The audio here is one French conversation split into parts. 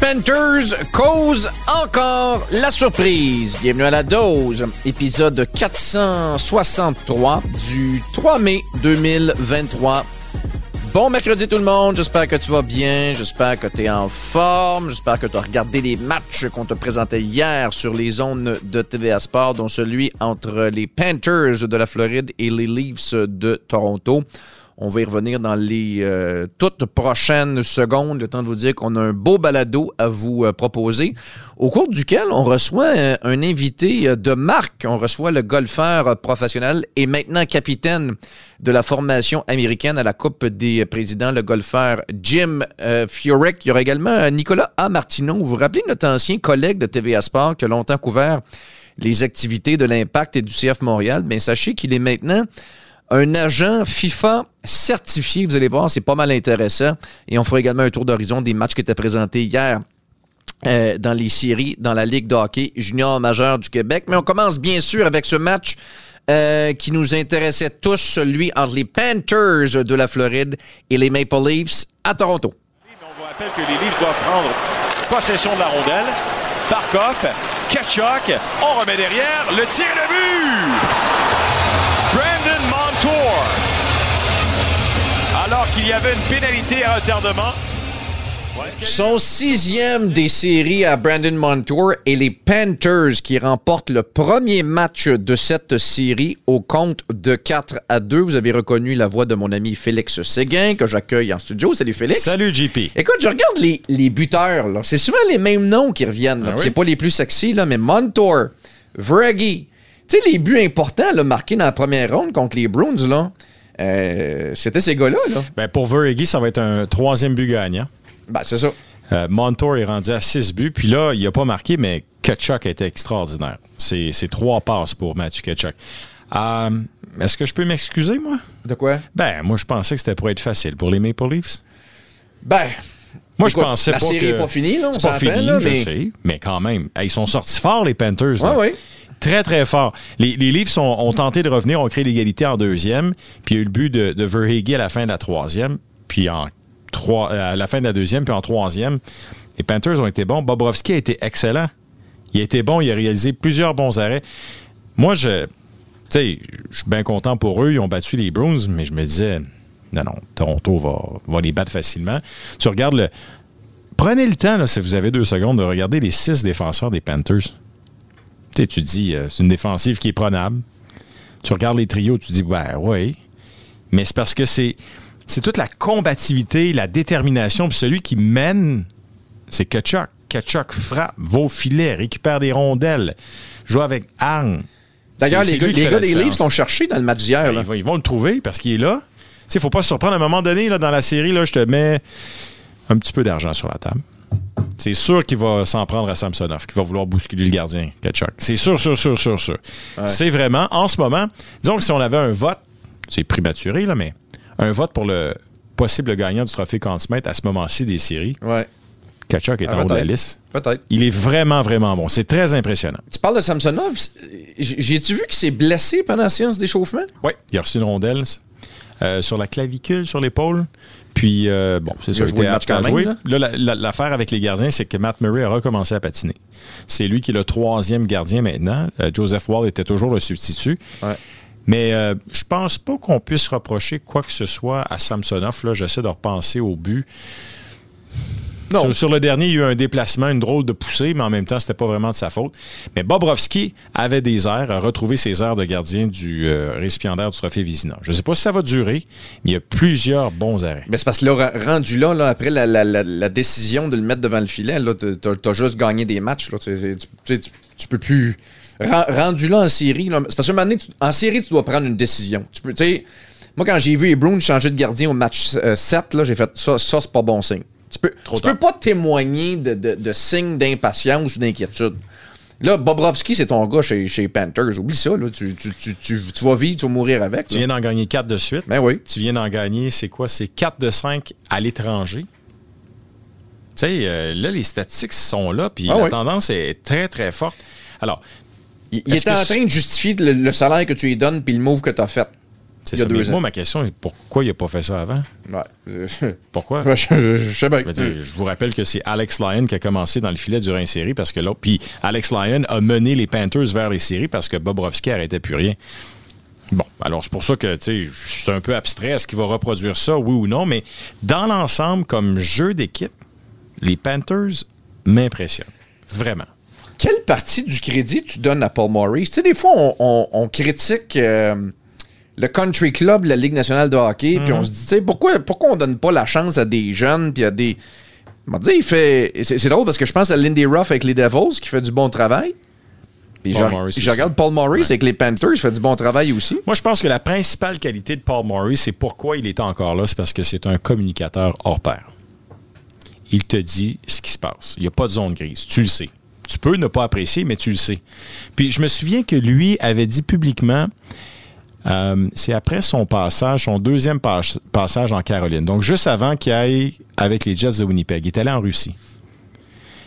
Panthers causent encore la surprise. Bienvenue à la dose, épisode 463 du 3 mai 2023. Bon mercredi tout le monde, j'espère que tu vas bien, j'espère que tu es en forme, j'espère que tu as regardé les matchs qu'on te présentait hier sur les zones de TVA Sport, dont celui entre les Panthers de la Floride et les Leafs de Toronto. On va y revenir dans les euh, toutes prochaines secondes, le temps de vous dire qu'on a un beau balado à vous euh, proposer, au cours duquel on reçoit euh, un invité de marque. On reçoit le golfeur professionnel et maintenant capitaine de la formation américaine à la Coupe des présidents, le golfeur Jim Furyk. Il y aura également Nicolas A. Martineau. Vous vous rappelez notre ancien collègue de TVA Sport qui a longtemps couvert les activités de l'Impact et du CF Montréal? Bien, sachez qu'il est maintenant un agent FIFA certifié. Vous allez voir, c'est pas mal intéressant. Et on fera également un tour d'horizon des matchs qui étaient présentés hier. Euh, dans les séries, dans la Ligue de hockey junior majeur du Québec. Mais on commence bien sûr avec ce match euh, qui nous intéressait tous, celui entre les Panthers de la Floride et les Maple Leafs à Toronto. On vous rappelle que les Leafs doivent prendre possession de la rondelle. Barkov, Kachuk, on remet derrière, le tir de but! Qu'il y avait une pénalité à retardement. Son sixième des séries à Brandon Montour et les Panthers qui remportent le premier match de cette série au compte de 4 à 2. Vous avez reconnu la voix de mon ami Félix Séguin que j'accueille en studio. Salut Félix. Salut JP. Écoute, je regarde les, les buteurs. là. C'est souvent les mêmes noms qui reviennent. Ah oui? C'est pas les plus sexy, là, mais Montour, Vraggy. Tu sais, les buts importants là, marqués dans la première ronde contre les Bruins, là, euh, c'était ces gars-là. Là. Ben pour Verhege, ça va être un troisième but gagnant. Ben, c'est ça. Euh, Montour est rendu à six buts. Puis là, il n'a pas marqué, mais Kachuk a été extraordinaire. C'est c'est trois passes pour Matthew Kachuk. Euh, Est-ce que je peux m'excuser, moi? De quoi? Ben, moi, je pensais que c'était pour être facile pour les Maple Leafs? Ben, Moi, Écoute, je pensais la pas série que... est pas finie, là, on C'est pas fini, là, je sais. Mais quand même, Hey, ils sont sortis forts, les Panthers. là. Ouais, ouais. Très, très fort. Les, les Leafs ont, tenté de revenir, ont créé l'égalité en deuxième, puis il y a eu le but de, de Verhege à la fin de la troisième, puis en trois, euh, à la fin de la deuxième, puis en troisième. Les Panthers ont été bons. Bobrovski a été excellent. Il a été bon, il a réalisé plusieurs bons arrêts. Moi, je, je suis bien content pour eux. Ils ont battu les Bruins, mais je me disais, non, non, Toronto va, va les battre facilement. Tu regardes le. Prenez le temps, si vous avez deux secondes, de regarder les six défenseurs des Panthers. Tu sais, tu dis, euh, c'est une défensive qui est prenable. Tu regardes les trios, tu dis, ben oui. Mais c'est parce que c'est, c'est toute la combativité, la détermination. Puis celui qui mène, c'est Kachuk. Kachuk frappe, va au filet, récupère des rondelles, joue avec arme. D'ailleurs, les gars, les gars des Leafs différence. l'ont cherché dans le match d'hier. Ben, là. ils, vont, ils vont le trouver parce qu'il est là. Il ne faut pas se surprendre. À un moment donné, là, dans la série, là, je te mets un petit peu d'argent sur la table. C'est sûr qu'il va s'en prendre à Samsonov, qu'il va vouloir bousculer le gardien, Kachuk. C'est sûr, sûr, sûr, sûr, sûr. C'est vraiment, en ce moment, disons que si on avait un vote, c'est prématuré, là, mais un vote pour le possible gagnant du trophée Conn Smythe à ce moment-ci des séries, Ouais, Kachuk est Ah, en haut de la liste. peut-être. Il est vraiment, vraiment bon. C'est très impressionnant. Tu parles de Samsonov. J'ai-tu vu qu'il s'est blessé pendant la séance d'échauffement? Oui, il a reçu une rondelle euh, sur la clavicule, sur l'épaule. Puis, euh, bon, c'est Il ça. a il joué quand même, jouer. là. Là, la- la- l'affaire avec les gardiens, c'est que Matt Murray a recommencé à patiner. C'est lui qui est le troisième gardien maintenant. Euh, Joseph Wall était toujours le substitut. Ouais. Mais euh, je pense pas qu'on puisse reprocher quoi que ce soit à Samsonov. Là, j'essaie de repenser au but. Non. Sur, sur le dernier, il y a eu un déplacement, une drôle de poussée, mais en même temps, c'était pas vraiment de sa faute. Mais Bobrovski avait des airs, a retrouvé ses airs de gardien du euh, récipiendaire du trophée Vizina. Je sais pas si ça va durer, mais il y a plusieurs bons arrêts. Mais c'est parce que là, rendu là, là, après la, la- la- la décision de le mettre devant le filet, là, t'as, t'as juste gagné des matchs. Là, tu, tu- peux plus. Ren- rendu là en série, c'est parce qu'à un moment donné, en série, tu dois prendre une décision. Tu peux, moi, quand j'ai vu les Bruins changer de gardien au match euh, 7, là, j'ai fait ça, ça c'est pas bon signe. Tu peux, Trop tu tard. peux pas témoigner de, de, de signes d'impatience ou d'inquiétude. Là, Bobrovski, c'est ton gars chez, chez Panthers. Oublie ça. Là. Tu, tu, tu, tu, tu vas vivre, tu vas mourir avec. Tu viens d'en gagner 4 de suite. Ben oui. Tu viens d'en gagner, c'est quoi? C'est 4 de 5 à l'étranger. Tu sais, euh, là, les statistiques sont là, puis Ah la oui. tendance est très, très forte. Alors, Il, il Est-ce était que en train de justifier le, le salaire que tu lui donnes puis le move que tu as fait. C'est Il y a ça. deux ans. moi, ma question est pourquoi il n'a pas fait ça avant? Ouais. Pourquoi? Ouais, je, je sais bien. Je veux dire, je vous rappelle que c'est Alex Lyon qui a commencé dans le filet durant les séries parce que là, puis Alex Lyon a mené les Panthers vers les séries parce que Bobrovski arrêtait plus rien. Bon, alors c'est pour ça que c'est un peu abstrait. Est-ce qu'il va reproduire ça, oui ou non? Mais dans l'ensemble, comme jeu d'équipe, les Panthers m'impressionnent. Vraiment. Quelle partie du crédit tu donnes à Paul Maurice? Tu sais, des fois, on, on- on critique euh, le country club, la Ligue nationale de hockey, puis on se dit, tu sais, pourquoi, pourquoi on donne pas la chance à des jeunes, puis à des... On dire, il fait... C'est c'est drôle parce que je pense à Lindy Ruff avec les Devils, qui fait du bon travail. Puis Paul je, Maurice je aussi. regarde Paul Maurice avec les Panthers, il fait du bon travail aussi. Moi, je pense que la principale qualité de Paul Maurice, c'est pourquoi il est encore là, c'est parce que c'est un communicateur hors pair. Il te dit ce qui se passe. Il n'y a pas de zone grise. Tu le sais. Tu peux ne pas apprécier, mais tu le sais. Puis je me souviens que lui avait dit publiquement, euh, c'est après son passage, son deuxième pas- passage en Caroline. Donc juste avant qu'il aille avec les Jets de Winnipeg. Il est allé en Russie.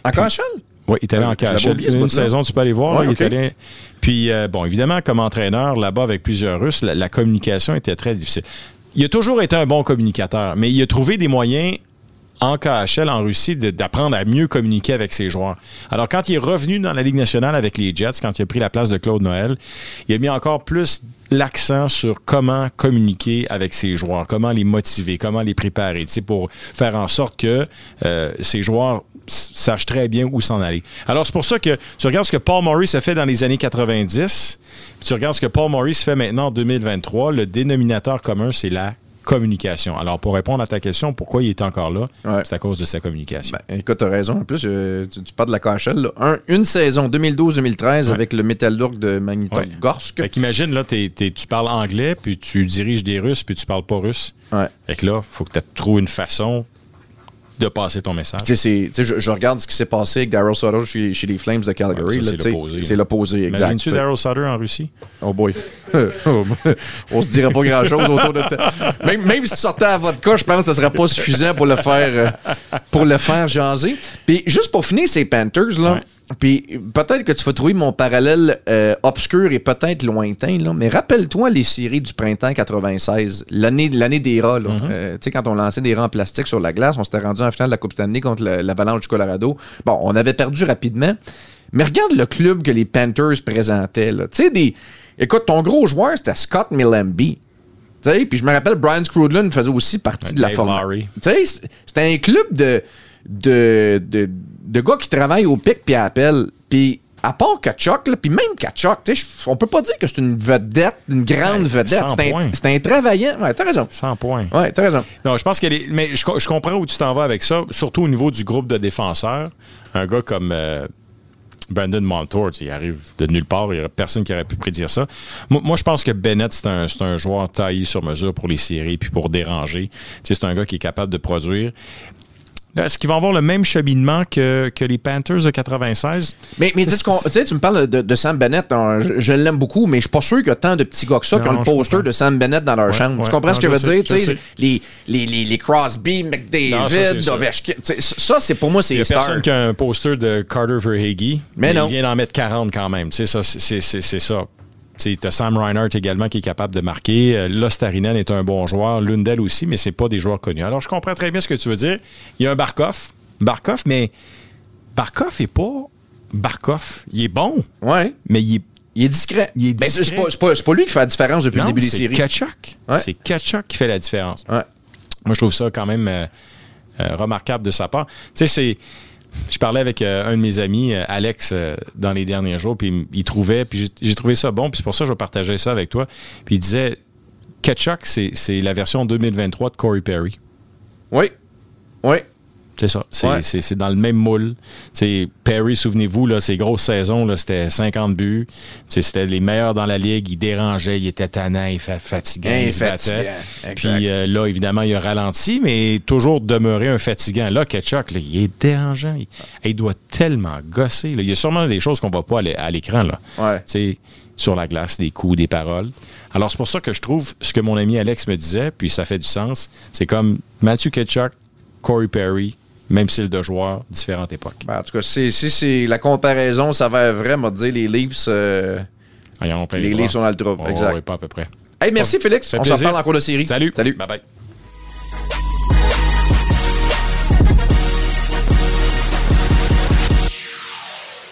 En KHL? Oui, il est allé Euh, en ce Une bout-là. saison, tu peux aller voir. Ouais, là, il est allé- Puis, euh, bon, évidemment, comme entraîneur, là-bas, avec plusieurs Russes, la, la communication était très difficile. Il a toujours été un bon communicateur, mais il a trouvé des moyens en KHL, en Russie, d'apprendre à mieux communiquer avec ses joueurs. Alors, quand il est revenu dans la Ligue nationale avec les Jets, quand il a pris la place de Claude Noël, il a mis encore plus l'accent sur comment communiquer avec ses joueurs, comment les motiver, comment les préparer, pour faire en sorte que euh, ces joueurs sachent très bien où s'en aller. Alors, c'est pour ça que tu regardes ce que Paul Maurice a fait dans les années 90, puis tu regardes ce que Paul Maurice fait maintenant en 2023, le dénominateur commun, c'est la communication. Alors, pour répondre à ta question, pourquoi il est encore là, Ouais. c'est à cause de sa communication. Ben, écoute, t'as raison. En plus, euh, tu, tu parles de la KHL. Un- une saison, 2012-2013, Ouais. avec le Metalurg de Magnitogorsk. Fait qu'imagine, là, tu parles anglais, puis tu diriges des Russes, puis tu parles pas russe. Ouais. Fait que là, faut que tu trouves une façon de passer ton message. Je, je regarde ce qui s'est passé avec Daryl Sutter chez, chez les Flames de Calgary. Ouais, c'est l'opposé. C'est l'opposé, exact. Imagines-tu. Daryl Sutter en Russie? Oh boy. On se dirait pas grand-chose autour de ça. Même, même si tu sortais à votre cas, je pense que ça serait pas suffisant pour le faire, euh, pour le faire jaser. Puis juste pour finir ces Panthers, là, Ouais. Puis peut-être que tu vas trouver mon parallèle euh, obscur et peut-être lointain, là, mais rappelle-toi les séries du printemps 96, l'année des rats. Euh, tu sais, quand on lançait des rats en plastique sur la glace, on s'était rendu en finale de la Coupe Stanley contre la- l'Avalanche du Colorado. Bon, on avait perdu rapidement. Mais regarde le club que les Panthers présentaient. Tu sais, des. Écoute, ton gros joueur, c'était Scott Millenby. Tu sais, puis je me rappelle, Brian Scrudlin faisait aussi partie de la c'est- c'était un club de, de, de, de gars qui travaillent au pic puis à appel. Puis à part Kachuk, là, puis même je- on peut pas dire que c'est une vedette, une grande Ouais, vedette. 100 C'est un, un travaillant. Ouais, t'as raison. 100 points. Ouais, t'as raison. Non, je pense qu'elle est. Mais je, co- je comprends où tu t'en vas avec ça, surtout au niveau du groupe de défenseurs. Un gars comme euh, Brandon Montour, il arrive de nulle part, il n'y a personne qui aurait pu prédire ça. Moi, moi, je pense que Bennett, c'est un, c'est un joueur taillé sur mesure pour les séries puis pour déranger. C'est un gars qui est capable de produire. Est-ce qu'ils vont avoir le même cheminement que, que les Panthers de 96? Mais, mais tu sais, tu me parles de, de Sam Bennett, hein, je, je l'aime beaucoup, mais je suis pas sûr qu'il y a tant de petits gars que ça qui ont le poster de Sam Bennett dans leur Ouais, chambre. ouais. Tu comprends Non, ce que je veux sais, dire? Tu je les, les, les, les Crosby, ça, McDavid. Ovechkin. Ça, c'est pour moi, c'est Il les stars. personne qui a un poster de Carter Verhage. Mais non. Il vient d'en mettre 40 quand même. Ça, c'est- c'est- c'est ça. Tu as Sam Reinhardt également qui est capable de marquer. Euh, Lostarinen est un bon joueur. Lundell aussi, mais c'est pas des joueurs connus. Alors, je comprends très bien ce que tu veux dire. Il y a un Barkov. Barkov, mais Barkov est pas Barkov. Il est bon, Ouais. mais il est. Il est discret. Il est Ben, c'est discret. pas, c'est pas- lui qui fait la différence depuis Non, le début des c'est séries. Kachuk. Ouais. C'est Kachuk qui fait la différence. Ouais. Moi, je trouve ça quand même euh, euh, remarquable de sa part. Tu sais, c'est. Je parlais avec euh, un de mes amis, euh, Alex, euh, dans les derniers jours, puis il trouvait, puis j'ai- trouvé ça bon, puis c'est pour ça que je vais partager ça avec toi. Puis il disait Ketchuk, c'est la version 2023 de Corey Perry. Oui. Oui. C'est ça. C'est Ouais. c'est- c'est dans le même moule. T'sais, Perry, souvenez-vous, là, ses grosses saisons, là, c'était 50 buts. T'sais, C'était les meilleurs dans la ligue. Il dérangeait, il était tannant, il fa- fatiguant, Hein, il se battait. Puis euh, là, évidemment, il a ralenti, mais toujours demeuré un fatigant. Là, Ketchuk, là, il est dérangeant. Il, il doit tellement gosser. là. Il y a sûrement des choses qu'on ne voit pas à l'é- à l'écran. là. Ouais. Sur la glace, des coups, des paroles. Alors, c'est pour ça que je trouve ce que mon ami Alex me disait, puis ça fait du sens. C'est comme Matthew Ketchuk, Corey Perry, même style de joueur, différentes époques. Ben, en tout cas, si, c'est la comparaison s'avère vrai, m'a dire les Leafs, euh, Ah, ils ont les. Leafs sont dans le trouble. Oh, exact. oui, pas à peu près. Hey, merci Félix. On s'en parle en cours de série. Salut. Salut. Bye bye.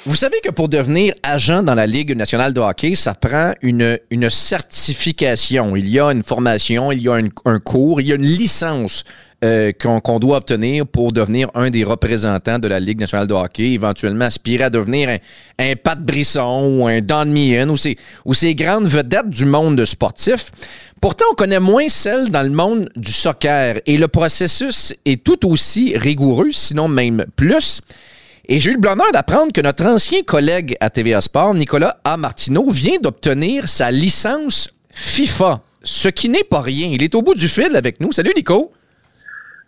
Vous savez que pour devenir agent dans la Ligue nationale de hockey, ça prend une, une certification. Il y a une formation, il y a un cours, il y a une licence euh, qu'on doit obtenir pour devenir un des représentants de la Ligue nationale de hockey, éventuellement aspirer à devenir un, Pat Brisson ou un Don Meehan ou ces, ou ces grandes vedettes du monde sportif. Pourtant, on connaît moins celles dans le monde du soccer et le processus est tout aussi rigoureux, sinon même plus. Et j'ai eu le bonheur d'apprendre que notre ancien collègue à TVA Sport, Nicolas A. Martineau, vient d'obtenir sa licence FIFA, ce qui n'est pas rien. Il est au bout du fil avec nous. Salut Nico.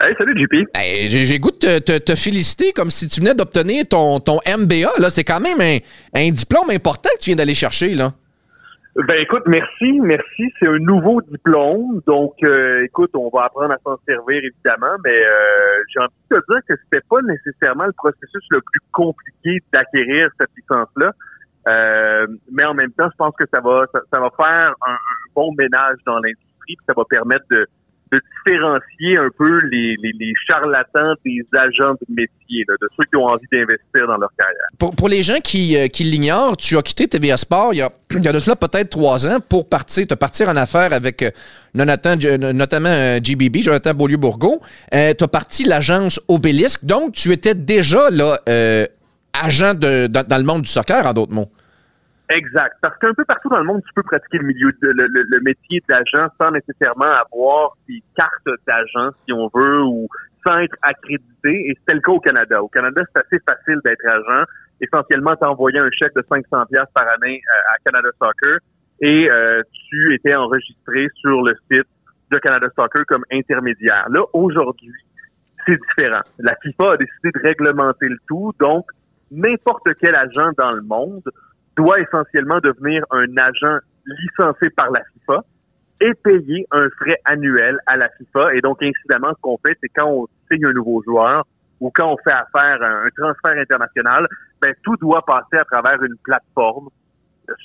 Hey, salut JP. j'ai goût de te, féliciter comme si tu venais d'obtenir ton, ton MBA. Là. C'est quand même un, un diplôme important que tu viens d'aller chercher. là. Ben écoute, merci, merci. C'est un nouveau diplôme, donc euh, écoute, on va apprendre à s'en servir évidemment, mais euh, j'ai envie de te dire que c'était pas nécessairement le processus le plus compliqué d'acquérir cette licence-là. Euh, mais en même temps, je pense que ça va ça, va faire un, bon ménage dans l'industrie, ça va permettre de de différencier un peu les, les, charlatans des agents de métier, de ceux qui ont envie d'investir dans leur carrière. Pour, les gens qui, euh, qui l'ignorent, tu as quitté TVA Sport il y a, il y a de cela peut-être trois ans pour partir, te partir en affaires avec euh, Jonathan, notamment GBB, euh, Jonathan Beaulieu-Bourgault. tu as parti l'agence Obélisque, donc tu étais déjà là, agent de, dans le monde du soccer, en d'autres mots. Exact. Parce qu'un peu partout dans le monde, tu peux pratiquer le milieu de, le, le, métier d'agent sans nécessairement avoir des cartes d'agent, si on veut, ou sans être accrédité. Et c'était le cas au Canada. Au Canada, c'est assez facile d'être agent. Essentiellement, tu envoyé un chèque de 500 pièces par année euh, à Canada Soccer et euh, tu étais enregistré sur le site de Canada Soccer comme intermédiaire. Là, aujourd'hui, c'est différent. La FIFA a décidé de réglementer le tout, donc n'importe quel agent dans le monde doit essentiellement devenir un agent licencié par la FIFA et payer un frais annuel à la FIFA. Et donc, incidemment, ce qu'on fait, c'est quand on signe un nouveau joueur ou quand on fait affaire à un transfert international, ben, tout doit passer à travers une plateforme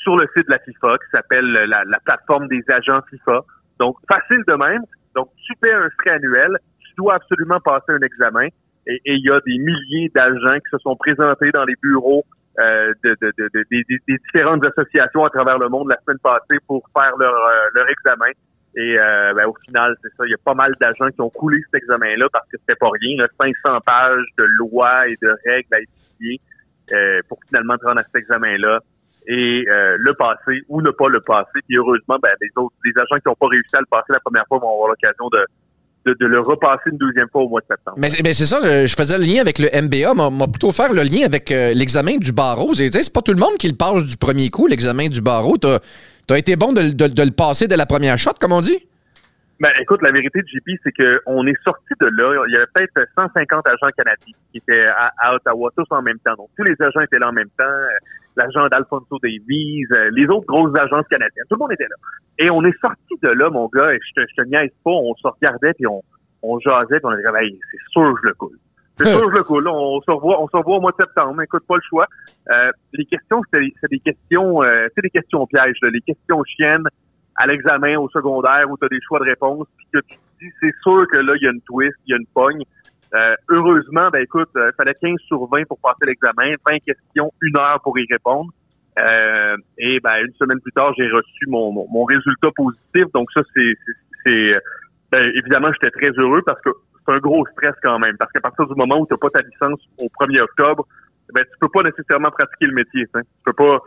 sur le site de la FIFA qui s'appelle la, plateforme des agents FIFA. Donc, facile de même. Donc, tu paies un frais annuel, tu dois absolument passer un examen. Et il y a des milliers d'agents qui se sont présentés dans les bureaux euh, de, de, de, des différentes associations à travers le monde la semaine passée pour faire leur, euh, leur examen. Et euh, ben, au final, c'est ça, il y a pas mal d'agents qui ont coulé cet examen-là parce que c'était pas rien. Là, 500 pages de lois et de règles à étudier pour finalement prendre à cet examen-là et le passer ou ne pas le passer. Puis heureusement, ben, les autres, les agents qui n'ont pas réussi à le passer la première fois vont avoir l'occasion de, de, le repasser une deuxième fois au mois de septembre. Mais, c'est ça, je, faisais le lien avec le MBA, m'a plutôt faire le lien avec euh, l'examen du barreau. C'est pas tout le monde qui le passe du premier coup, l'examen du barreau. T'as as été bon de, le passer dès la première shot, comme on dit? Ben, écoute, la vérité de JP, c'est qu'on est sorti de là. Il y avait peut-être 150 agents canadiens qui étaient à, Ottawa, tous en même temps. Donc, tous les agents étaient là en même temps. L'agent d'Alfonso Davies, euh, les autres grosses agences canadiennes. Tout le monde était là. Et on est sorti de là, mon gars, et je te, je te niaise pas, on se regardait puis on, on jasait puis on a dit, c'est sûr que je le coule. C'est sûr que je le coule. On se revoit, on se revoit au mois de septembre. Écoute, pas le choix. Euh, les questions, c'est des questions, euh, c'est des questions pièges, là, les questions chiennes à l'examen au secondaire où tu as des choix de réponse, puis que tu te dis, c'est sûr que là, il y a une twist, il y a une pogne. Euh, heureusement, ben écoute, il euh, fallait 15 sur 20 pour passer l'examen, 20 questions, une heure pour y répondre. Euh, et ben une semaine plus tard, j'ai reçu mon, mon, résultat positif. Donc ça, c'est, c'est, ben, évidemment, j'étais très heureux parce que c'est un gros stress quand même. Parce qu'à partir du moment où tu n'as pas ta licence au 1er octobre, ben tu peux pas nécessairement pratiquer le métier. Hein. Tu peux pas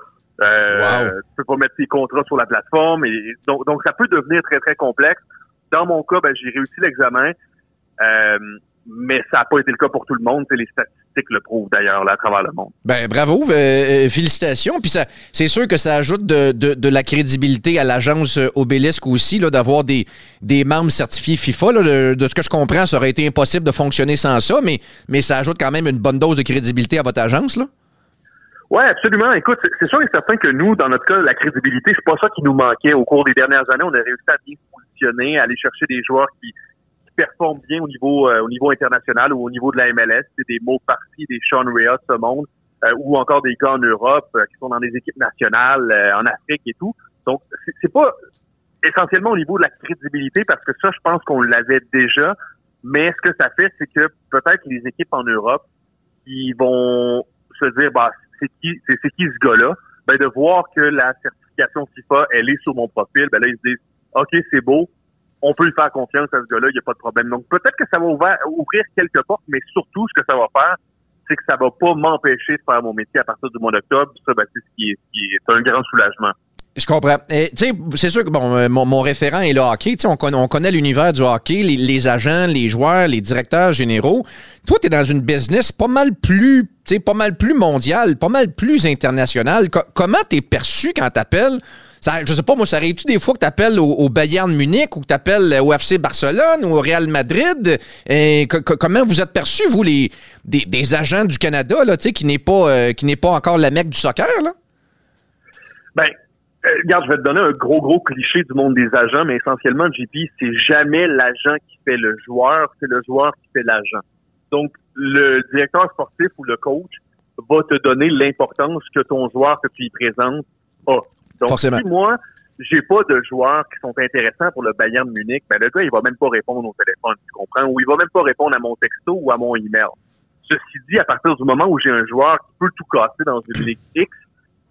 euh, Tu peux pas mettre tes contrats sur la plateforme. Et, donc, donc, ça peut devenir très, très complexe. Dans mon cas, ben, j'ai réussi l'examen. Euh, mais ça n'a pas été le cas pour tout le monde. Les statistiques le prouvent d'ailleurs là, à travers le monde. Ben bravo, euh, félicitations. Puis ça, c'est sûr que ça ajoute de, de, de la crédibilité à l'agence Obélisque aussi, là, d'avoir des, des membres certifiés FIFA. Là, de, ce que je comprends, ça aurait été impossible de fonctionner sans ça, mais, mais ça ajoute quand même une bonne dose de crédibilité à votre agence. Là. Oui, absolument. Écoute, c'est sûr et certain que nous, dans notre cas, la crédibilité, c'est pas ça qui nous manquait au cours des dernières années. On a réussi à bien se positionner, à aller chercher des joueurs qui, performent bien au niveau euh, au niveau international ou au niveau de la MLS. C'est des mots partis, des Sean Rea ce monde, euh, ou encore des gars en Europe euh, qui sont dans des équipes nationales, en Afrique et tout. Donc, c'est pas essentiellement au niveau de la crédibilité, parce que ça, je pense qu'on l'avait déjà. Mais ce que ça fait, c'est que peut-être les équipes en Europe qui vont se dire, bah, c'est qui, c'est, qui ce gars-là? Ben, de voir que la certification FIFA, elle est sur mon profil, ben là, ils se disent, OK, c'est beau, on peut lui faire confiance à ce gars-là, il n'y a pas de problème. Donc, peut-être que ça va ouvrir quelques portes, mais surtout, ce que ça va faire, c'est que ça va pas m'empêcher de faire mon métier à partir du mois d'octobre. Ça, ben, c'est ce qui est un grand soulagement. Je comprends. C'est sûr que bon, euh, mon, référent est le hockey. On connaît, on connaît l'univers du hockey, les, agents, les joueurs, les directeurs généraux. Toi, tu es dans une business pas mal plus pas mal plus mondial, pas mal plus international. comment tu perçu quand tu appelles? je sais pas, moi, ça arrive-tu des fois que tu appelles au, Bayern Munich ou que tu appelles au FC Barcelone ou au Real Madrid? Comment vous êtes perçus, vous, les, des, agents du Canada, là, qui n'est pas, euh, qui n'est pas encore la mecque du soccer? Là? Ben, euh, regarde, je vais te donner un gros, gros cliché du monde des agents, mais essentiellement, JP, c'est jamais l'agent qui fait le joueur, c'est le joueur qui fait l'agent. Donc, le directeur sportif ou le coach va te donner l'importance que ton joueur que tu y présentes a. Donc, Forcément. si moi, j'ai pas de joueurs qui sont intéressants pour le Bayern de Munich, ben le gars, il va même pas répondre au téléphone, tu comprends? Ou il va même pas répondre à mon texto ou à mon email. Ceci dit, à partir du moment où j'ai un joueur qui peut tout casser dans une ligue X,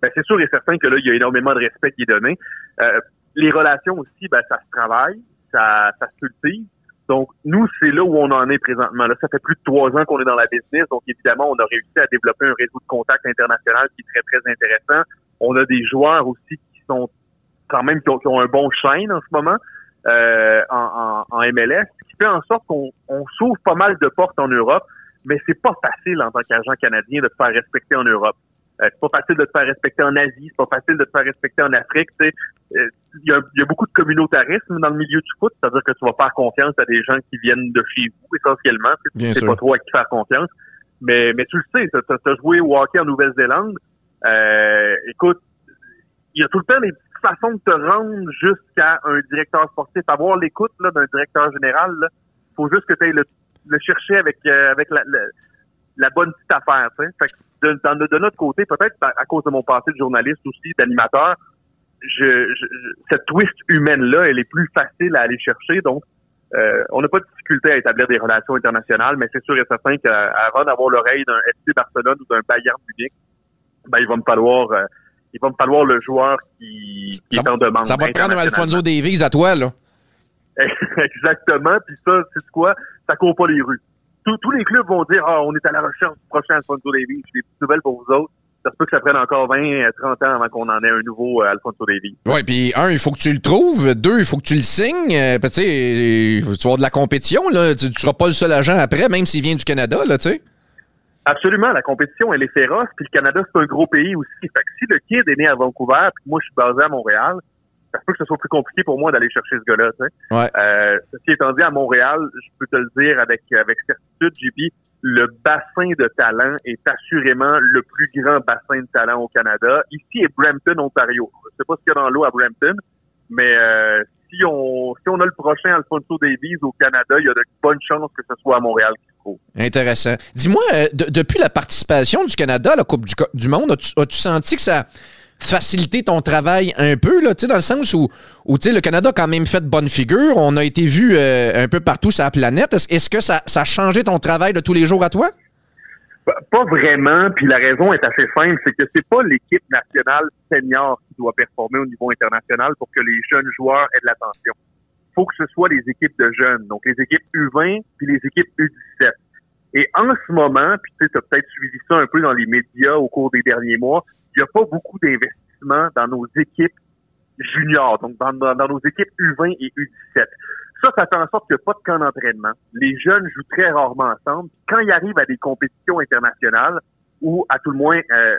ben c'est sûr et certain que là, il y a énormément de respect qui est donné. Euh, les relations aussi, ben, ça se travaille, ça, ça se cultive. Donc, nous, c'est là où on en est présentement. Là, ça fait plus de trois ans qu'on est dans la business. Donc, évidemment, on a réussi à développer un réseau de contacts international qui est très, très intéressant. On a des joueurs aussi qui sont quand même, qui ont, un bon chaîne en ce moment euh, en, en, en, MLS, ce qui fait en sorte qu'on on s'ouvre pas mal de portes en Europe, mais c'est pas facile en tant qu'agent canadien de se faire respecter en Europe. Euh, c'est pas facile de te faire respecter en Asie, c'est pas facile de te faire respecter en Afrique. Euh, il y, a, y, a, beaucoup de communautarisme dans le milieu du foot, c'est-à-dire que tu vas faire confiance à des gens qui viennent de chez vous essentiellement. Tu sais pas trop à qui faire confiance. Mais, mais tu le sais, tu as, joué au hockey en Nouvelle-Zélande. Euh, écoute, il y a tout le temps des petites façons de te rendre jusqu'à un directeur sportif. Avoir l'écoute d'un directeur général, il faut juste que tu ailles le, le, chercher avec, euh, avec la, la bonne petite affaire. Fait que de, de, notre côté, peut-être à cause de mon passé de journaliste aussi, d'animateur, je, cette twist humaine-là, elle est plus facile à aller chercher. Donc, euh, on n'a pas de difficulté à établir des relations internationales, mais c'est sûr et certain qu'avant d'avoir l'oreille d'un FC Barcelone ou d'un Bayern Munich, ben, il va me falloir euh, il va me falloir le joueur qui, qui est en demande. Ça va te prendre un Alfonso Davies à toi, là. Exactement. Puis ça, c'est quoi? Ça court pas les rues tous, les clubs vont dire, ah, on est à la recherche du prochain Alfonso Davies. J'ai des petites nouvelles pour vous autres. Ça se peut que ça prenne encore 20, 30 ans avant qu'on en ait un nouveau euh, Alfonso Davies. Oui, puis un, il faut que tu le trouves. Deux, il faut que tu le signes. Euh, tu sais, tu vas avoir de la compétition, là? Tu, ne seras pas le seul agent après, même s'il vient du Canada, là, tu sais. Absolument, la compétition, elle est féroce, puis le Canada, c'est un gros pays aussi. Fait que si le kid est né à Vancouver, puis moi, je suis basé à Montréal, ça peut que ce soit plus compliqué pour moi d'aller chercher ce gars-là. Ouais. euh, ceci étant dit, à Montréal, je peux te le dire avec avec certitude, JP, le bassin de talent est assurément le plus grand bassin de talent au Canada. Ici est Brampton, Ontario. Je sais pas ce qu'il y a dans l'eau à Brampton, mais euh, si on si on a le prochain Alfonso Davies au Canada, il y a de bonnes chances que ce soit à Montréal qu'il se trouve. Intéressant. Dis-moi, euh, depuis la participation du Canada à la Coupe du, du Monde, as-tu as senti que ça faciliter ton travail un peu, là, dans le sens où, où le Canada a quand même fait de bonnes figures. On a été vu euh, un peu partout sur la planète. Est-ce que ça, ça a changé ton travail de tous les jours à toi? Pas vraiment, puis la raison est assez simple, c'est que c'est pas l'équipe nationale senior qui doit performer au niveau international pour que les jeunes joueurs aient de l'attention. Il faut que ce soit les équipes de jeunes, donc les équipes U20 puis les équipes U17. Et en ce moment, puis tu as peut-être suivi ça un peu dans les médias au cours des derniers mois, il n'y a pas beaucoup d'investissement dans nos équipes juniors, donc dans, nos équipes U20 et U17. Ça, ça fait en sorte qu'il n'y a pas de camp d'entraînement. Les jeunes jouent très rarement ensemble. Quand ils arrivent à des compétitions internationales, ou à tout le moins euh,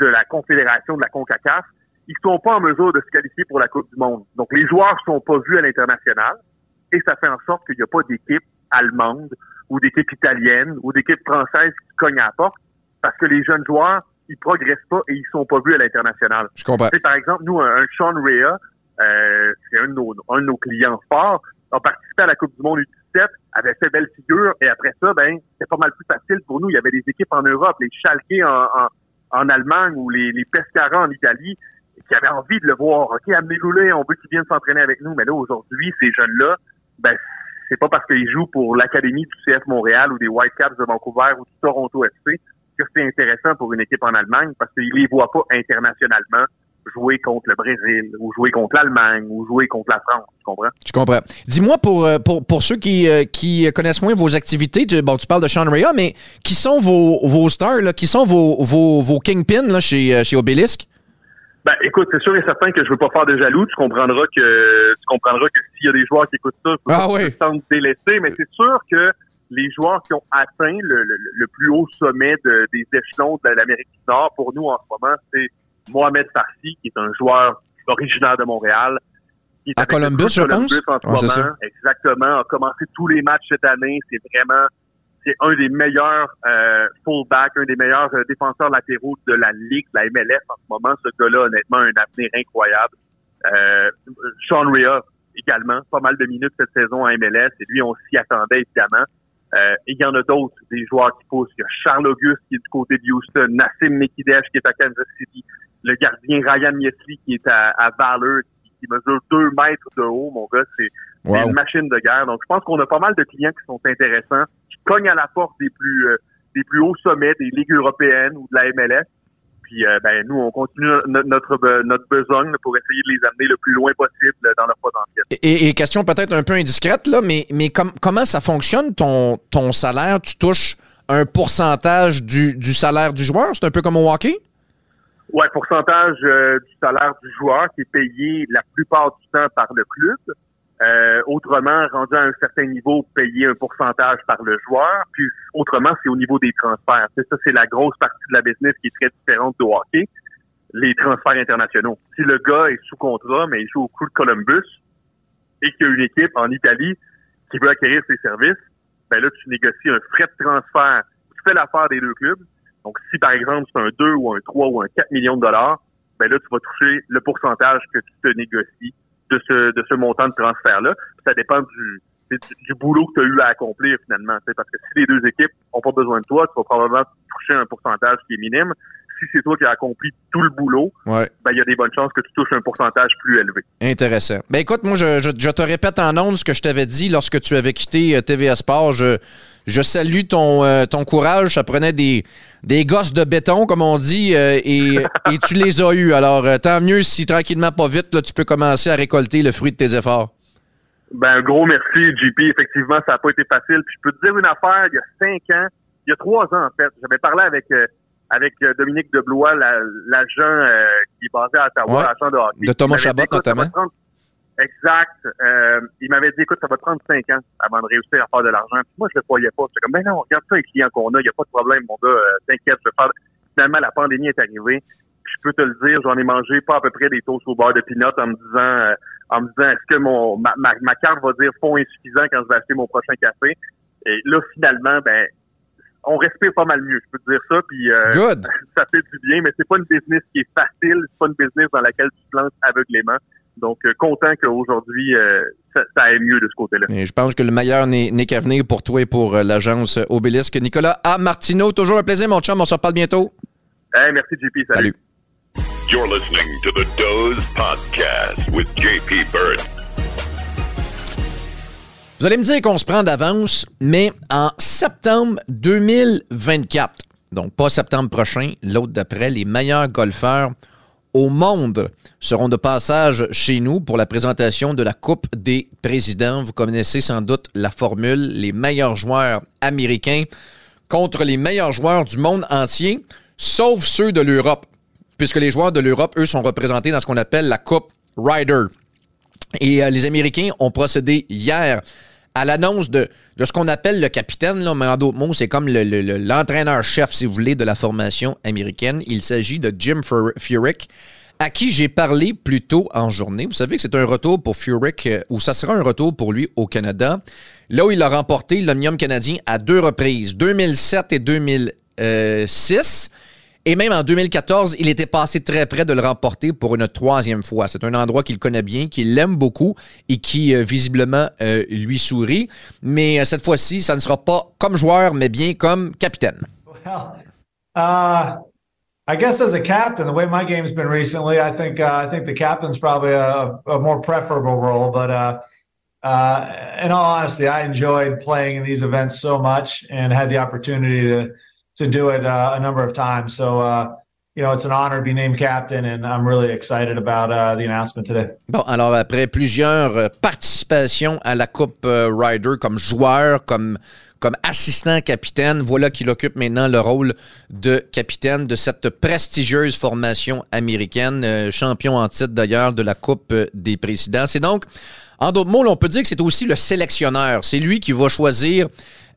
de la Confédération de la CONCACAF, ils sont pas en mesure de se qualifier pour la Coupe du Monde. Donc, les joueurs sont pas vus à l'international, et ça fait en sorte qu'il n'y a pas d'équipe allemande ou d'équipe italienne ou d'équipe française qui cognent à la porte, parce que les jeunes joueurs ils progressent pas et ils sont pas vus à l'international. Je comprends. par exemple, nous, un, Sean Rea, euh, c'est un, de nos, un de nos clients forts, a participé à la Coupe du Monde U17, avait fait belle figure, et après ça, ben, c'était pas mal plus facile pour nous. Il y avait des équipes en Europe, les Schalke en, en, en Allemagne ou les, les Pescara en Italie, qui qui avaient envie de le voir. OK, amenez-le, on veut qu'il vienne s'entraîner avec nous. Mais là, aujourd'hui, ces jeunes-là, ben, c'est pas parce qu'ils jouent pour l'Académie du CF Montréal ou des Whitecaps de Vancouver ou du Toronto FC que c'est intéressant pour une équipe en Allemagne parce qu'ils les voient pas internationalement jouer contre le Brésil ou jouer contre l'Allemagne ou jouer contre la France. Tu comprends? Je comprends. Dis-moi, pour, euh, pour, pour ceux qui, euh, qui connaissent moins vos activités, tu, bon, tu parles de Sean Rea, mais qui sont vos, vos stars, là, qui sont vos, vos, vos kingpins là, chez, euh, chez? Ben, écoute, c'est sûr et certain que je veux pas faire de jaloux. Tu comprendras que tu comprendras que s'il y a des joueurs qui écoutent ça, ah oui. se délaissés, mais c'est sûr que les joueurs qui ont atteint le, le, plus haut sommet de, des échelons de l'Amérique du Nord, pour nous en ce moment, c'est Mohamed Farsi, qui est un joueur originaire de Montréal. Qui est à Columbus, je pense? En ce moment, exactement, a commencé tous les matchs cette année. C'est vraiment c'est un des meilleurs euh, fullbacks, un des meilleurs euh, défenseurs latéraux de la Ligue, de la MLS en ce moment. Ce gars-là, honnêtement, a un avenir incroyable. Euh, Sean Rea, également, pas mal de minutes cette saison à MLS, et lui, on s'y attendait, évidemment. Euh, il y en a d'autres, des joueurs qui poussent. Il y a Charles Auguste qui est du côté de Houston, Nassim Mekidesh qui est à Kansas City, le gardien Ryan Miesley qui est à, à Valor, qui, mesure deux mètres de haut, mon gars, c'est une machine de guerre. Donc, je pense qu'on a pas mal de clients qui sont intéressants, qui cognent à la porte des plus euh, des plus hauts sommets des ligues européennes ou de la MLS. Puis, euh, ben, nous, on continue notre, notre, notre besogne pour essayer de les amener le plus loin possible dans leur potentiel. Et, et question peut-être un peu indiscrète, là, mais, mais comment ça fonctionne ton, ton salaire? Tu touches un pourcentage du, du salaire du joueur? C'est un peu comme au hockey? Ouais, pourcentage euh, du salaire du joueur qui est payé la plupart du temps par le club. Euh, autrement, rendu à un certain niveau, payer un pourcentage par le joueur. Puis autrement, c'est au niveau des transferts. C'est ça, c'est la grosse partie de la business qui est très différente du hockey. Les transferts internationaux. Si le gars est sous contrat, mais il joue au coup de Columbus et qu'il y a une équipe en Italie qui veut acquérir ses services, ben là, tu négocies un frais de transfert. Tu fais l'affaire des deux clubs. Donc, si par exemple c'est un 2 ou un 3 ou un 4 millions de dollars, ben là, tu vas toucher le pourcentage que tu te négocies de ce, de ce montant de transfert-là. Ça dépend du, du, boulot que tu as eu à accomplir finalement. Parce que si les deux équipes n'ont pas besoin de toi, tu vas probablement toucher un pourcentage qui est minime. Si c'est toi qui as accompli tout le boulot, ben il y a des bonnes chances que tu touches un pourcentage plus élevé. Intéressant. Ben écoute, moi je, je, te répète en ondes ce que je t'avais dit lorsque tu avais quitté euh, TVA Sport. Je, je salue ton, euh, ton courage. Ça prenait des, des gosses de béton, comme on dit, euh, et, et, tu les as eus. Alors, euh, tant mieux si tranquillement, pas vite, là, tu peux commencer à récolter le fruit de tes efforts. Ben, un gros merci, JP. Effectivement, ça n'a pas été facile. Puis je peux te dire une affaire, il y a cinq ans, il y a trois ans, en fait, j'avais parlé avec avec Dominique Deblois, l'agent qui est basé à Ottawa, l'agent de hockey. De Thomas Chabot, notamment. Exact. Euh, il m'avait dit, écoute, ça va te prendre cinq ans avant de réussir à faire de l'argent. Puis moi, je le croyais pas. J'étais comme, ben non, regarde ça les clients qu'on a, il n'y a pas de problème, mon gars, euh, t'inquiète, je vais faire. Finalement, la pandémie est arrivée. je peux te le dire, j'en ai mangé pas à peu près des toasts au beurre de pinot en me disant, euh, en me disant, est-ce que mon ma, ma, carte va dire fonds insuffisant quand je vais acheter mon prochain café? Et là, finalement, ben, on respire pas mal mieux, je peux te dire ça. Puis ça fait du bien, mais c'est pas une business qui est facile, c'est pas une business dans laquelle tu te lances aveuglément. Donc, euh, content qu'aujourd'hui, euh, ça, aille mieux de ce côté-là. je pense que le meilleur n'est qu'à venir pour toi et pour euh, l'agence Obélisque. Nicolas A. Martineau, toujours un plaisir, mon chum. On se reparle bientôt. merci, JP. Salut. You're listening to the Doze Podcast with JP Bird. Vous allez me dire qu'on se prend d'avance, mais en septembre 2024, donc pas septembre prochain, l'autre d'après, les meilleurs golfeurs au monde seront de passage chez nous pour la présentation de la Coupe des présidents. Vous connaissez sans doute la formule, les meilleurs joueurs américains contre les meilleurs joueurs du monde entier, sauf ceux de l'Europe, puisque les joueurs de l'Europe, eux, sont représentés dans ce qu'on appelle la Coupe Ryder. Et euh, les Américains ont procédé hier à l'annonce de, de, ce qu'on appelle le capitaine, mais en d'autres mots, c'est comme l'entraîneur-chef, si vous voulez, de la formation américaine. Il s'agit de Jim Furyk, à qui j'ai parlé plus tôt en journée. Vous savez que c'est un retour pour Furyk, euh, ou ça sera un retour pour lui au Canada, là où il a remporté l'Omnium canadien à deux reprises, 2007 et 2006. Et même en 2014, il était passé très près de le remporter pour une troisième fois. C'est un endroit qu'il connaît bien, qu'il aime beaucoup et qui euh, visiblement euh, lui sourit. Mais euh, cette fois-ci, ça ne sera pas comme joueur, mais bien comme capitaine. Well, uh, I guess as a captain, the way my game's been recently, I think uh, I think the captain's probably a, a more preferable role. But uh, uh, in all honesty, I enjoyed playing in these events so much and had the opportunity to to do it uh, a number of times. So uh, you know, it's an honor to be named captain, and I'm really excited about uh, the announcement today. Bon, alors après plusieurs euh, participations à la Coupe euh, Ryder comme joueur, comme comme assistant capitaine, voilà qu'il occupe maintenant le rôle de capitaine de cette prestigieuse formation américaine, euh, champion en titre d'ailleurs de la Coupe des présidents. C'est donc, en d'autres mots, on peut dire que c'est aussi le sélectionneur. C'est lui qui va choisir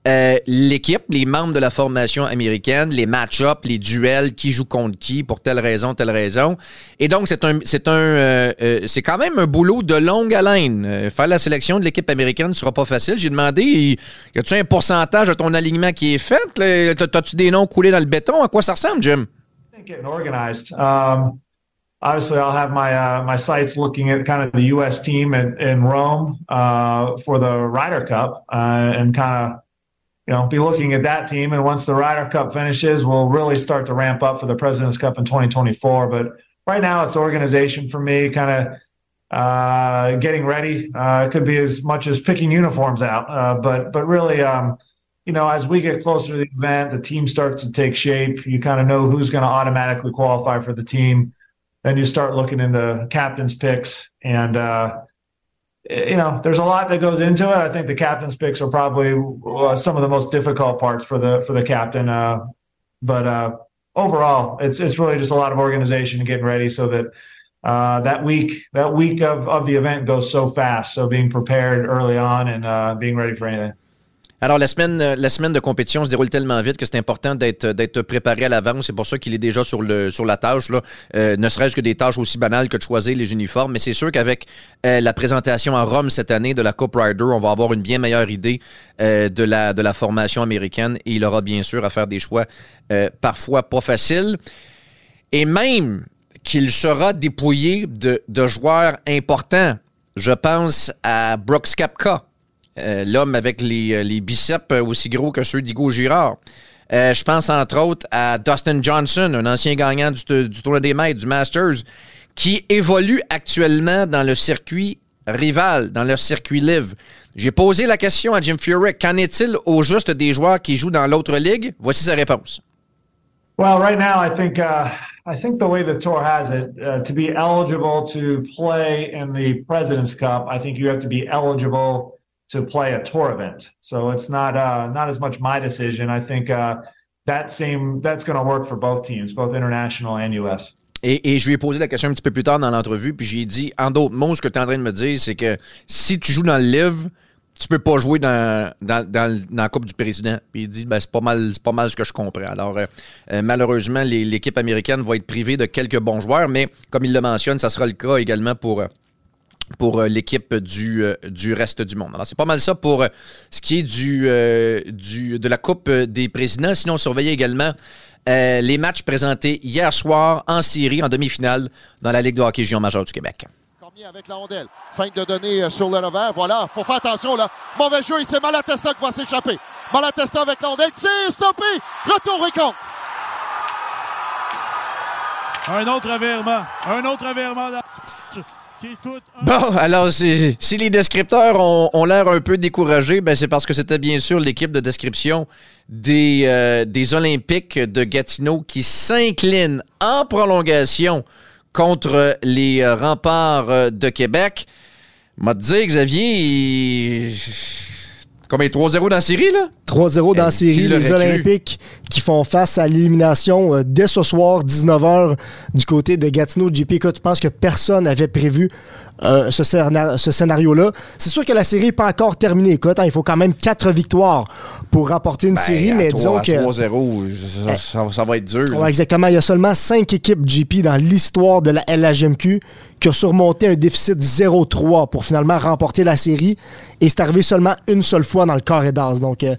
euh, l'équipe, les membres de la formation américaine, les match-ups, les duels, qui joue contre qui, pour telle raison, telle raison. Et donc, c'est un, c'est un, euh, euh, c'est quand même un boulot de longue haleine. faire la sélection de l'équipe américaine ne sera pas facile. J'ai demandé, y a-tu un pourcentage de ton alignement qui est fait? T'as-tu des noms coulés dans le béton? À quoi ça ressemble, Jim? Um, obviously, I'll have my uh, my sights looking at kind of the U.S. team in, in Rome uh, for the Ryder Cup uh, and kind of you know, be looking at that team. And once the Ryder Cup finishes, we'll really start to ramp up for the President's Cup in 2024. But right now, it's organization for me, kind of uh, getting ready. Uh, it could be as much as picking uniforms out, uh, but but really, um, you know, as we get closer to the event, the team starts to take shape. You kind of know who's going to automatically qualify for the team. Then you start looking into captain's picks and uh, you know, there's a lot that goes into it. I think the captain's picks are probably uh, some of the most difficult parts for the for the captain. Uh, but uh, overall, it's it's really just a lot of organization and getting ready so that uh, that week that week of of the event goes so fast. So being prepared early on and uh, being ready for anything. Alors, la semaine, euh, la semaine de compétition se déroule tellement vite que c'est important d'être, préparé à l'avance. C'est pour ça qu'il est déjà sur, le, sur la tâche, là. Euh, ne serait-ce que des tâches aussi banales que de choisir les uniformes. Mais c'est sûr qu'avec euh, la présentation à Rome cette année de la Coupe Rider, on va avoir une bien meilleure idée de, la, de la formation américaine et il aura bien sûr à faire des choix parfois pas faciles. Et même qu'il sera dépouillé de, de joueurs importants. Je pense à Brooks Kapka euh, l'homme avec les, euh, biceps aussi gros que ceux d'Igo Girard. Euh, je pense entre autres à Dustin Johnson, un ancien gagnant du, du tournoi des maîtres, du Masters, qui évolue actuellement dans le circuit rival, dans le circuit live. J'ai posé la question à Jim Furyk. Qu'en est-il au juste des joueurs qui jouent dans l'autre ligue? Voici sa réponse. Well, right now, I think uh, the way the tour has it, uh, to be eligible to play in the President's Cup, I think you have to be eligible to play a tour event. So it's not uh, not as much my decision. I think uh, that same that's going to work for both teams, both international and US. Et, je lui ai posé la question un petit peu plus tard dans l'entrevue, puis j'ai dit, en d'autres mots, ce que tu es en train de me dire, c'est que si tu joues dans le livre, tu peux pas jouer dans, dans, dans, la Coupe du Président. Puis il dit, ben, c'est pas mal, pas mal ce que je comprends. Alors, euh, euh malheureusement, l'équipe américaine va être privée de quelques bons joueurs, mais comme il le mentionne, ça sera le cas également pour euh, pour euh, l'équipe du, euh, du reste du monde. Alors, c'est pas mal ça pour euh, ce qui est du, du, de la Coupe des présidents. Sinon, surveillez également les matchs présentés hier soir en série, en demi-finale, dans la Ligue de hockey géant majeur du Québec. Avec la rondelle. Fin de donner sur le revers. Voilà, faut faire attention là. Mauvais jeu, c'est Malatesta qui va s'échapper. Malatesta avec la rondelle. Tire, stoppé. Retour et compte. Un autre revirement. Un autre revirement. Bon, alors, si, les descripteurs ont, l'air un peu découragés, ben c'est parce que c'était bien sûr l'équipe de description des, euh, des Olympiques de Gatineau qui s'incline en prolongation contre les euh, remparts euh, de Québec. M'a dit, Xavier, Combien 3-0 dans la série, là? 3-0 dans la série. Les Olympiques qui font face à l'élimination euh, dès ce soir, 19h, du côté de Gatineau. JP, écoute, tu penses que personne n'avait prévu euh, ce, ce scénario-là. C'est sûr que la série n'est pas encore terminée. Écoute, hein, il faut quand même quatre victoires pour remporter une ben, série, mais disons que. 3-0, ça, ça, va être dur. exactement. Il y a seulement cinq équipes JP dans l'histoire de la LHMQ qui ont surmonté un déficit 0-3 pour finalement remporter la série. Et c'est arrivé seulement une seule fois dans le carré d'as. Donc, euh,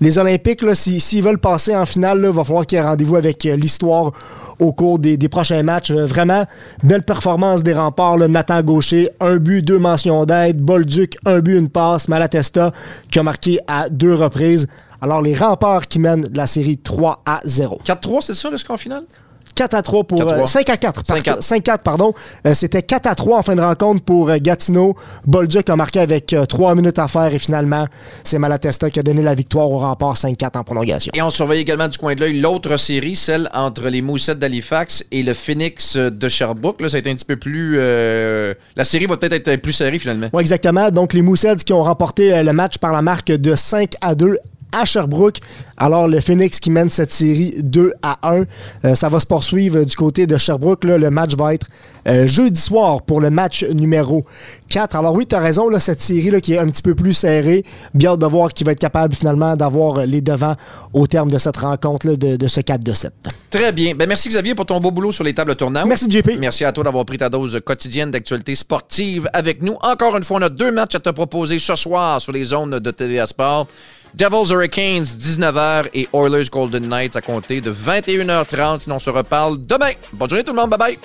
les Olympiques, s'ils veulent passer en finale, il va falloir qu'il y ait rendez-vous avec euh, l'histoire au cours des, prochains matchs. vraiment, belle performance des remparts. Nathan Gaucher un but, deux mentions d'aide. Bolduc, un but, une passe. Malatesta, qui a marqué à deux reprises. Alors, les remparts qui mènent la série 3 à 0. 4-3, c'est ça le score final? 4 à 3 pour. 4 à 3. 5 à 4. 5 à 4. 5 4, pardon. Euh, C'était 4 à 3 en fin de rencontre pour euh, Gatineau. Bolduc a marqué avec 3 minutes à faire et finalement, c'est Malatesta qui a donné la victoire au rempart 5-4 en prolongation. Et on surveille également du coin de l'œil l'autre série, celle entre les Moussettes d'Halifax et le Phoenix de Sherbrooke. Là, ça a été un petit peu plus. euh, La série va peut-être être plus serrée finalement. Oui, exactement. Donc, les Mooseheads qui ont remporté euh, le match par la marque de 5 à 2 à Sherbrooke. Alors, le Phoenix qui mène cette série 2 à 1. Euh, ça va se poursuivre du côté de Sherbrooke. Là, le match va être euh, jeudi soir pour le match numéro 4. Alors oui, tu as raison, là, cette série là, qui est un petit peu plus serrée. Bien hâte de voir qui va être capable finalement d'avoir euh, les devants au terme de cette rencontre là, de, de ce 4 de 7. Très bien. Ben, merci Xavier pour ton beau boulot sur les tables tournantes. Merci JP. Merci à toi d'avoir pris ta dose quotidienne d'actualité sportive avec nous. Encore une fois, on a deux matchs à te proposer ce soir sur les zones de TVA Sport. Devils Hurricanes, 19h et Oilers Golden Knights à compter de 21h30. Sinon, on se reparle demain. Bonne journée tout le monde. Bye bye.